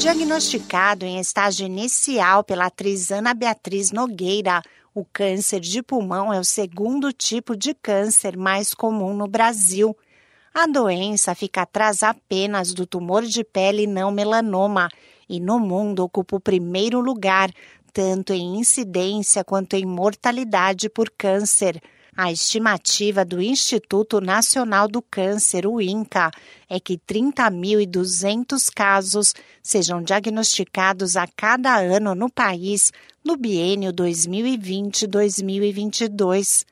Diagnosticado em estágio inicial pela atriz Ana Beatriz Nogueira, o câncer de pulmão é o segundo tipo de câncer mais comum no Brasil. A doença fica atrás apenas do tumor de pele não melanoma e no mundo ocupa o primeiro lugar, tanto em incidência quanto em mortalidade por câncer. A estimativa do Instituto Nacional do Câncer, o INCA, é que 30.200 casos sejam diagnosticados a cada ano no país no biênio 2020-2022.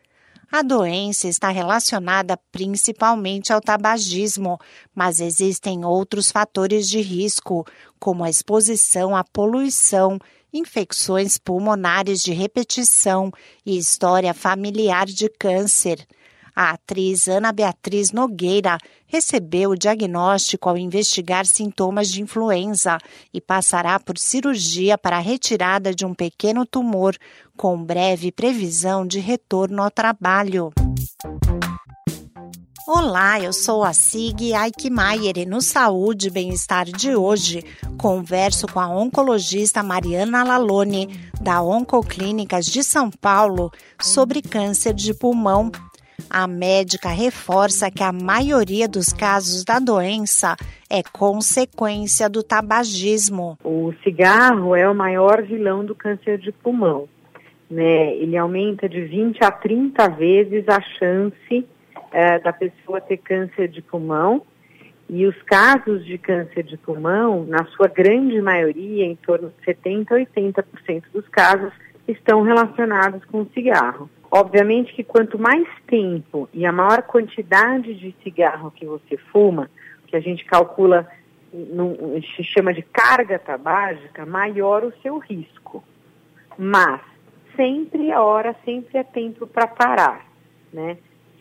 A doença está relacionada principalmente ao tabagismo, mas existem outros fatores de risco, como a exposição à poluição, infecções pulmonares de repetição e história familiar de câncer. A atriz Ana Beatriz Nogueira recebeu o diagnóstico ao investigar sintomas de influenza e passará por cirurgia para a retirada de um pequeno tumor, com breve previsão de retorno ao trabalho. Olá, eu sou a Sig Aikmaier e no Saúde e Bem-Estar de hoje converso com a oncologista Mariana Lalone, da Oncoclínicas de São Paulo, sobre câncer de pulmão a médica reforça que a maioria dos casos da doença é consequência do tabagismo. O cigarro é o maior vilão do câncer de pulmão. Né? Ele aumenta de 20 a 30 vezes a chance é, da pessoa ter câncer de pulmão. E os casos de câncer de pulmão, na sua grande maioria, em torno de 70 a 80% dos casos, estão relacionados com o cigarro. Obviamente que quanto mais tempo e a maior quantidade de cigarro que você fuma, que a gente calcula, num, se chama de carga tabágica, maior o seu risco. Mas sempre a hora, sempre é tempo para parar, né?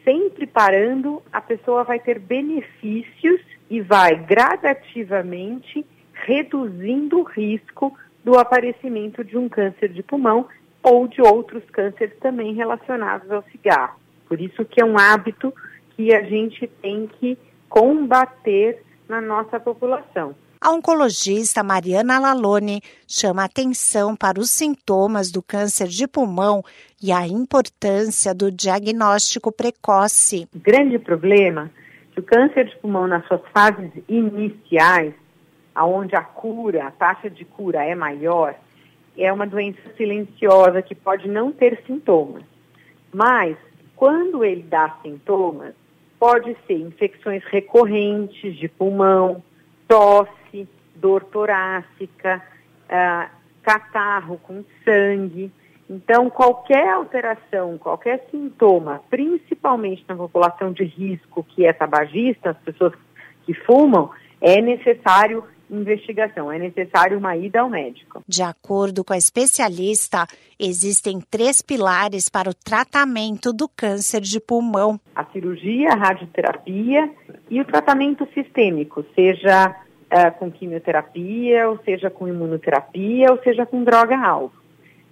Sempre parando, a pessoa vai ter benefícios e vai gradativamente reduzindo o risco do aparecimento de um câncer de pulmão ou de outros cânceres também relacionados ao cigarro. Por isso que é um hábito que a gente tem que combater na nossa população. A oncologista Mariana Lalone chama atenção para os sintomas do câncer de pulmão e a importância do diagnóstico precoce. O grande problema é que o câncer de pulmão nas suas fases iniciais, aonde a cura, a taxa de cura é maior, é uma doença silenciosa que pode não ter sintomas. Mas, quando ele dá sintomas, pode ser infecções recorrentes de pulmão, tosse, dor torácica, uh, catarro com sangue. Então, qualquer alteração, qualquer sintoma, principalmente na população de risco que é tabagista, as pessoas que fumam, é necessário investigação, é necessário uma ida ao médico. De acordo com a especialista, existem três pilares para o tratamento do câncer de pulmão: a cirurgia, a radioterapia e o tratamento sistêmico, seja uh, com quimioterapia, ou seja com imunoterapia, ou seja com droga-alvo.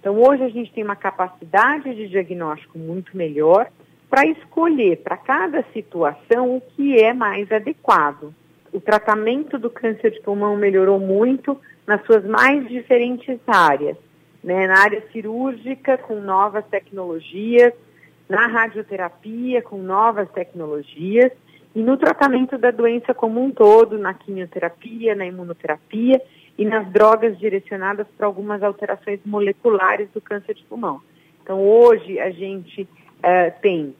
Então, hoje a gente tem uma capacidade de diagnóstico muito melhor para escolher para cada situação o que é mais adequado o tratamento do câncer de pulmão melhorou muito nas suas mais diferentes áreas, né? na área cirúrgica com novas tecnologias, na radioterapia com novas tecnologias e no tratamento da doença como um todo, na quimioterapia, na imunoterapia e nas drogas direcionadas para algumas alterações moleculares do câncer de pulmão. Então, hoje a gente uh, tem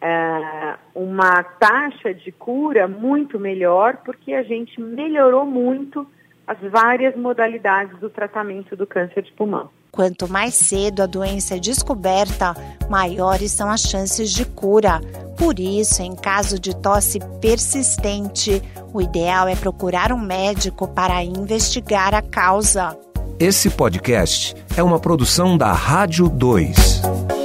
é, uma taxa de cura muito melhor, porque a gente melhorou muito as várias modalidades do tratamento do câncer de pulmão. Quanto mais cedo a doença é descoberta, maiores são as chances de cura. Por isso, em caso de tosse persistente, o ideal é procurar um médico para investigar a causa. Esse podcast é uma produção da Rádio 2.